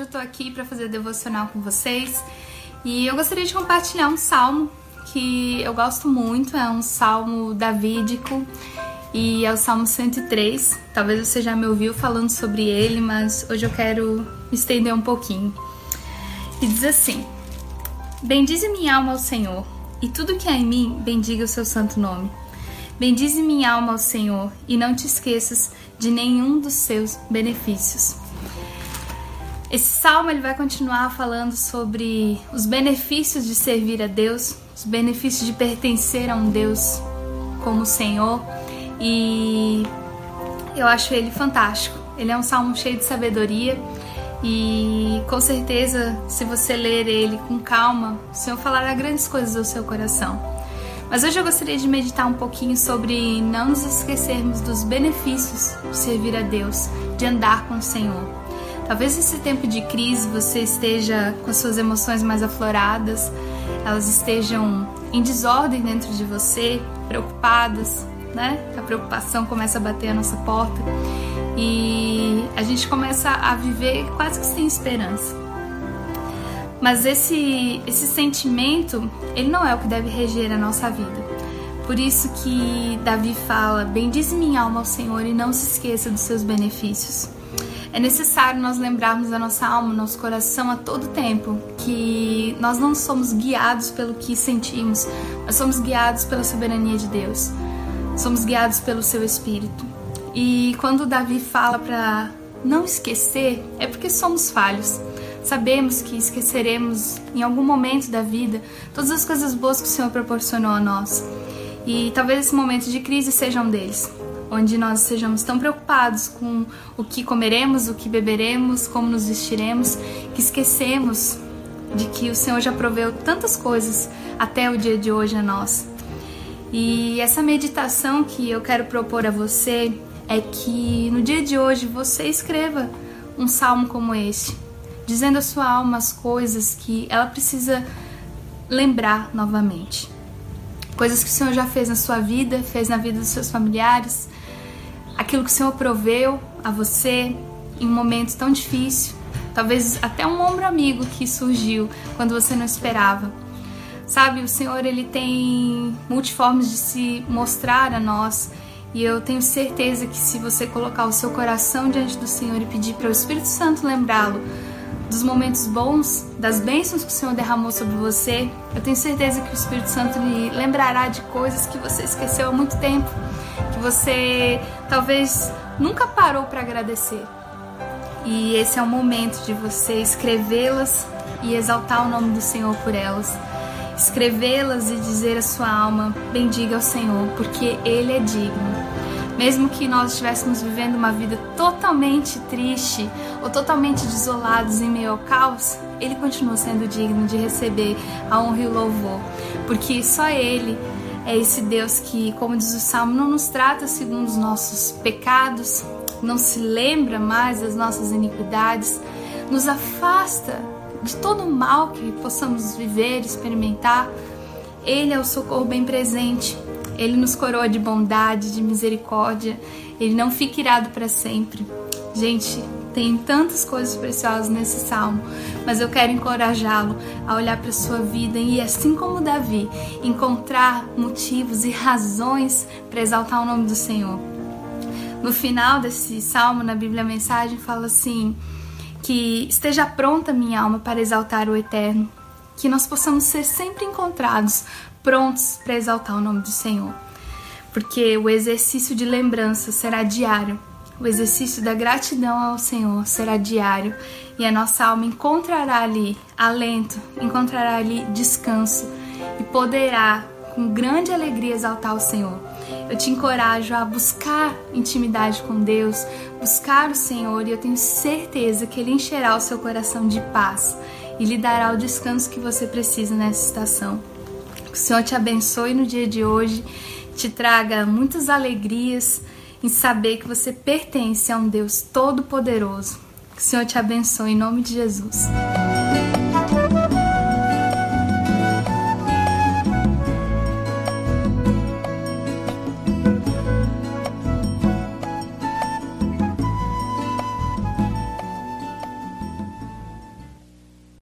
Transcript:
hoje eu tô aqui para fazer devocional com vocês e eu gostaria de compartilhar um salmo que eu gosto muito, é um salmo davídico e é o salmo 103. Talvez você já me ouviu falando sobre ele, mas hoje eu quero me estender um pouquinho. E diz assim: Bendize minha alma ao Senhor, e tudo que há em mim, bendiga o seu santo nome. Bendize minha alma ao Senhor, e não te esqueças de nenhum dos seus benefícios. Esse salmo ele vai continuar falando sobre os benefícios de servir a Deus, os benefícios de pertencer a um Deus como Senhor, e eu acho ele fantástico. Ele é um salmo cheio de sabedoria e com certeza, se você ler ele com calma, o Senhor falará grandes coisas ao seu coração. Mas hoje eu gostaria de meditar um pouquinho sobre não nos esquecermos dos benefícios de servir a Deus, de andar com o Senhor. Talvez nesse tempo de crise você esteja com as suas emoções mais afloradas, elas estejam em desordem dentro de você, preocupadas, né? A preocupação começa a bater a nossa porta e a gente começa a viver quase que sem esperança. Mas esse esse sentimento, ele não é o que deve reger a nossa vida. Por isso que Davi fala: "Bendize minha alma ao Senhor e não se esqueça dos seus benefícios". É necessário nós lembrarmos da nossa alma, nosso coração a todo tempo que nós não somos guiados pelo que sentimos, mas somos guiados pela soberania de Deus. Somos guiados pelo seu espírito. E quando Davi fala para não esquecer, é porque somos falhos. Sabemos que esqueceremos em algum momento da vida todas as coisas boas que o Senhor proporcionou a nós. E talvez esse momento de crise seja um deles onde nós sejamos tão preocupados com o que comeremos, o que beberemos, como nos vestiremos, que esquecemos de que o Senhor já proveu tantas coisas até o dia de hoje a nós. E essa meditação que eu quero propor a você é que no dia de hoje você escreva um salmo como este, dizendo à sua alma as coisas que ela precisa lembrar novamente. Coisas que o Senhor já fez na sua vida, fez na vida dos seus familiares, aquilo que o Senhor proveu a você em um momento tão difícil, talvez até um ombro amigo que surgiu quando você não esperava. Sabe, o Senhor ele tem multiformes de se mostrar a nós. E eu tenho certeza que se você colocar o seu coração diante do Senhor e pedir para o Espírito Santo lembrá-lo dos momentos bons, das bênçãos que o Senhor derramou sobre você, eu tenho certeza que o Espírito Santo lhe lembrará de coisas que você esqueceu há muito tempo que você talvez nunca parou para agradecer. E esse é o momento de você escrevê-las e exaltar o nome do Senhor por elas. Escrevê-las e dizer à sua alma: bendiga ao Senhor, porque Ele é digno. Mesmo que nós estivéssemos vivendo uma vida totalmente triste ou totalmente desolados em meio ao caos, Ele continua sendo digno de receber a honra e o louvor, porque só Ele é esse Deus que, como diz o Salmo, não nos trata segundo os nossos pecados, não se lembra mais das nossas iniquidades, nos afasta de todo o mal que possamos viver, experimentar. Ele é o socorro bem presente. Ele nos coroa de bondade, de misericórdia. Ele não fica irado para sempre. Gente, tem tantas coisas preciosas nesse salmo, mas eu quero encorajá-lo a olhar para sua vida e, assim como Davi, encontrar motivos e razões para exaltar o nome do Senhor. No final desse salmo, na Bíblia a Mensagem, fala assim: que esteja pronta minha alma para exaltar o Eterno, que nós possamos ser sempre encontrados prontos para exaltar o nome do Senhor. Porque o exercício de lembrança será diário o exercício da gratidão ao Senhor será diário e a nossa alma encontrará ali alento, encontrará ali descanso e poderá com grande alegria exaltar o Senhor. Eu te encorajo a buscar intimidade com Deus, buscar o Senhor e eu tenho certeza que Ele encherá o seu coração de paz e lhe dará o descanso que você precisa nessa estação. Que o Senhor te abençoe no dia de hoje, te traga muitas alegrias em saber que você pertence a um Deus todo-poderoso. Que o Senhor te abençoe em nome de Jesus.